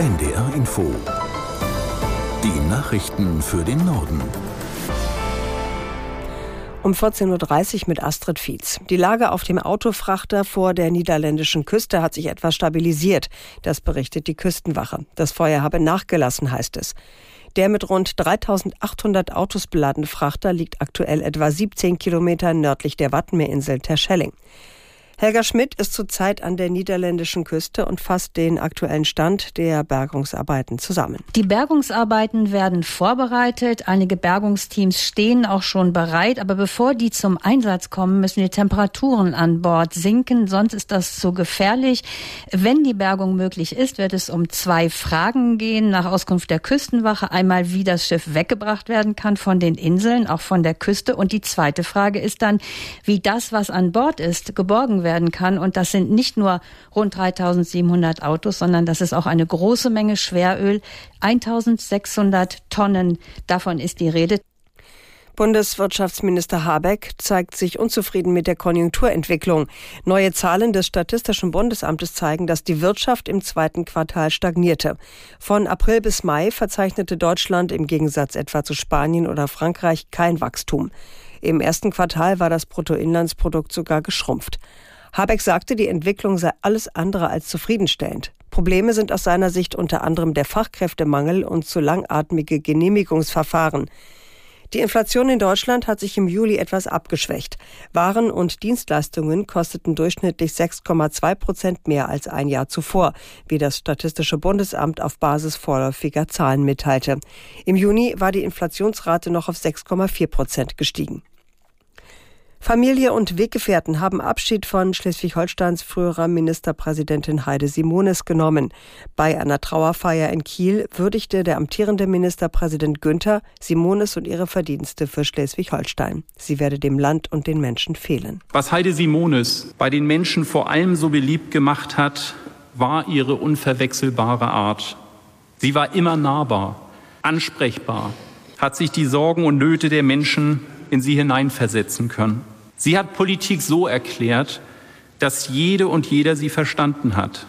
NDR Info. Die Nachrichten für den Norden. Um 14.30 Uhr mit Astrid Fietz. Die Lage auf dem Autofrachter vor der niederländischen Küste hat sich etwas stabilisiert. Das berichtet die Küstenwache. Das Feuer habe nachgelassen, heißt es. Der mit rund 3800 Autos beladene Frachter liegt aktuell etwa 17 Kilometer nördlich der Wattenmeerinsel Terschelling. Helga Schmidt ist zurzeit an der niederländischen Küste und fasst den aktuellen Stand der Bergungsarbeiten zusammen. Die Bergungsarbeiten werden vorbereitet. Einige Bergungsteams stehen auch schon bereit. Aber bevor die zum Einsatz kommen, müssen die Temperaturen an Bord sinken. Sonst ist das zu gefährlich. Wenn die Bergung möglich ist, wird es um zwei Fragen gehen. Nach Auskunft der Küstenwache einmal, wie das Schiff weggebracht werden kann von den Inseln, auch von der Küste. Und die zweite Frage ist dann, wie das, was an Bord ist, geborgen wird werden kann. Und das sind nicht nur rund 3700 Autos, sondern das ist auch eine große Menge Schweröl. 1600 Tonnen, davon ist die Rede. Bundeswirtschaftsminister Habeck zeigt sich unzufrieden mit der Konjunkturentwicklung. Neue Zahlen des Statistischen Bundesamtes zeigen, dass die Wirtschaft im zweiten Quartal stagnierte. Von April bis Mai verzeichnete Deutschland im Gegensatz etwa zu Spanien oder Frankreich kein Wachstum. Im ersten Quartal war das Bruttoinlandsprodukt sogar geschrumpft. Habeck sagte, die Entwicklung sei alles andere als zufriedenstellend. Probleme sind aus seiner Sicht unter anderem der Fachkräftemangel und zu langatmige Genehmigungsverfahren. Die Inflation in Deutschland hat sich im Juli etwas abgeschwächt. Waren und Dienstleistungen kosteten durchschnittlich 6,2 Prozent mehr als ein Jahr zuvor, wie das Statistische Bundesamt auf Basis vorläufiger Zahlen mitteilte. Im Juni war die Inflationsrate noch auf 6,4 Prozent gestiegen. Familie und Weggefährten haben Abschied von Schleswig-Holsteins früherer Ministerpräsidentin Heide Simones genommen. Bei einer Trauerfeier in Kiel würdigte der amtierende Ministerpräsident Günther Simones und ihre Verdienste für Schleswig-Holstein. Sie werde dem Land und den Menschen fehlen. Was Heide Simones bei den Menschen vor allem so beliebt gemacht hat, war ihre unverwechselbare Art. Sie war immer nahbar, ansprechbar, hat sich die Sorgen und Nöte der Menschen in sie hineinversetzen können. Sie hat Politik so erklärt, dass jede und jeder sie verstanden hat.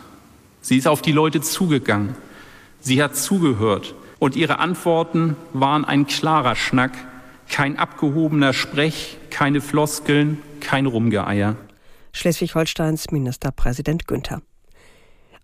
Sie ist auf die Leute zugegangen. Sie hat zugehört. Und ihre Antworten waren ein klarer Schnack, kein abgehobener Sprech, keine Floskeln, kein Rumgeeier. Schleswig-Holsteins Ministerpräsident Günther.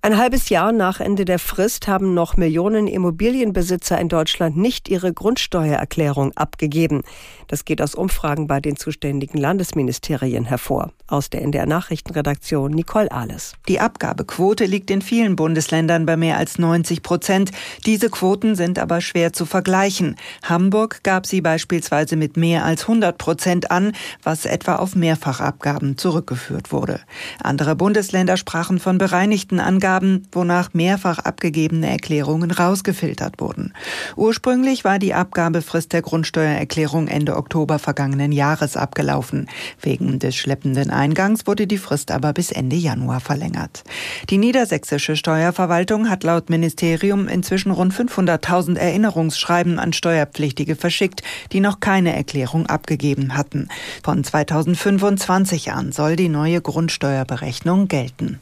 Ein halbes Jahr nach Ende der Frist haben noch Millionen Immobilienbesitzer in Deutschland nicht ihre Grundsteuererklärung abgegeben. Das geht aus Umfragen bei den zuständigen Landesministerien hervor. Aus der NDR Nachrichtenredaktion Nicole Ahles. Die Abgabequote liegt in vielen Bundesländern bei mehr als 90 Prozent. Diese Quoten sind aber schwer zu vergleichen. Hamburg gab sie beispielsweise mit mehr als 100 Prozent an, was etwa auf Mehrfachabgaben zurückgeführt wurde. Andere Bundesländer sprachen von bereinigten Angaben wonach mehrfach abgegebene Erklärungen rausgefiltert wurden. Ursprünglich war die Abgabefrist der Grundsteuererklärung Ende Oktober vergangenen Jahres abgelaufen. Wegen des schleppenden Eingangs wurde die Frist aber bis Ende Januar verlängert. Die niedersächsische Steuerverwaltung hat laut Ministerium inzwischen rund 500.000 Erinnerungsschreiben an Steuerpflichtige verschickt, die noch keine Erklärung abgegeben hatten. Von 2025 an soll die neue Grundsteuerberechnung gelten.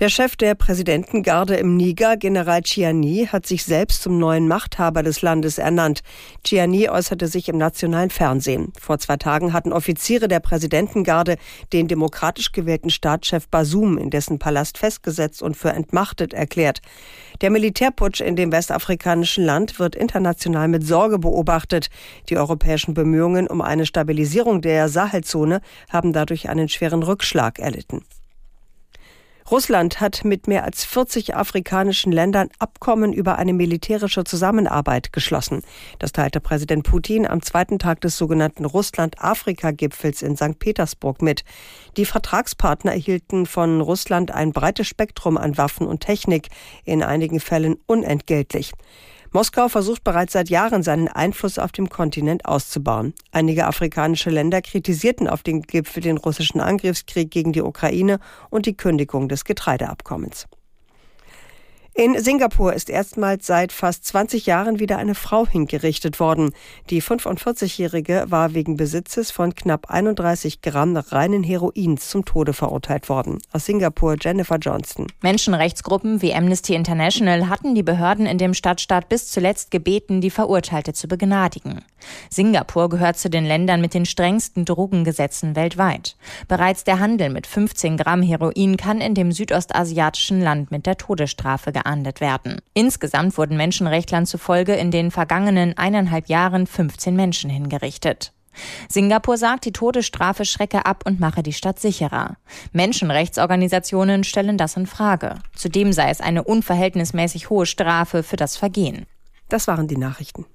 Der Chef der Präsidentengarde im Niger, General Chiani, hat sich selbst zum neuen Machthaber des Landes ernannt. Chiani äußerte sich im nationalen Fernsehen. Vor zwei Tagen hatten Offiziere der Präsidentengarde den demokratisch gewählten Staatschef Basum in dessen Palast festgesetzt und für entmachtet erklärt. Der Militärputsch in dem westafrikanischen Land wird international mit Sorge beobachtet. Die europäischen Bemühungen um eine Stabilisierung der Sahelzone haben dadurch einen schweren Rückschlag erlitten. Russland hat mit mehr als 40 afrikanischen Ländern Abkommen über eine militärische Zusammenarbeit geschlossen. Das teilte Präsident Putin am zweiten Tag des sogenannten Russland-Afrika-Gipfels in St. Petersburg mit. Die Vertragspartner erhielten von Russland ein breites Spektrum an Waffen und Technik, in einigen Fällen unentgeltlich. Moskau versucht bereits seit Jahren seinen Einfluss auf dem Kontinent auszubauen. Einige afrikanische Länder kritisierten auf dem Gipfel den russischen Angriffskrieg gegen die Ukraine und die Kündigung des Getreideabkommens. In Singapur ist erstmals seit fast 20 Jahren wieder eine Frau hingerichtet worden. Die 45-Jährige war wegen Besitzes von knapp 31 Gramm reinen Heroins zum Tode verurteilt worden. Aus Singapur Jennifer Johnston. Menschenrechtsgruppen wie Amnesty International hatten die Behörden in dem Stadtstaat bis zuletzt gebeten, die Verurteilte zu begnadigen. Singapur gehört zu den Ländern mit den strengsten Drogengesetzen weltweit. Bereits der Handel mit 15 Gramm Heroin kann in dem südostasiatischen Land mit der Todesstrafe geahndet werden. Insgesamt wurden Menschenrechtlern zufolge in den vergangenen eineinhalb Jahren 15 Menschen hingerichtet. Singapur sagt, die Todesstrafe schrecke ab und mache die Stadt sicherer. Menschenrechtsorganisationen stellen das in Frage. Zudem sei es eine unverhältnismäßig hohe Strafe für das Vergehen. Das waren die Nachrichten.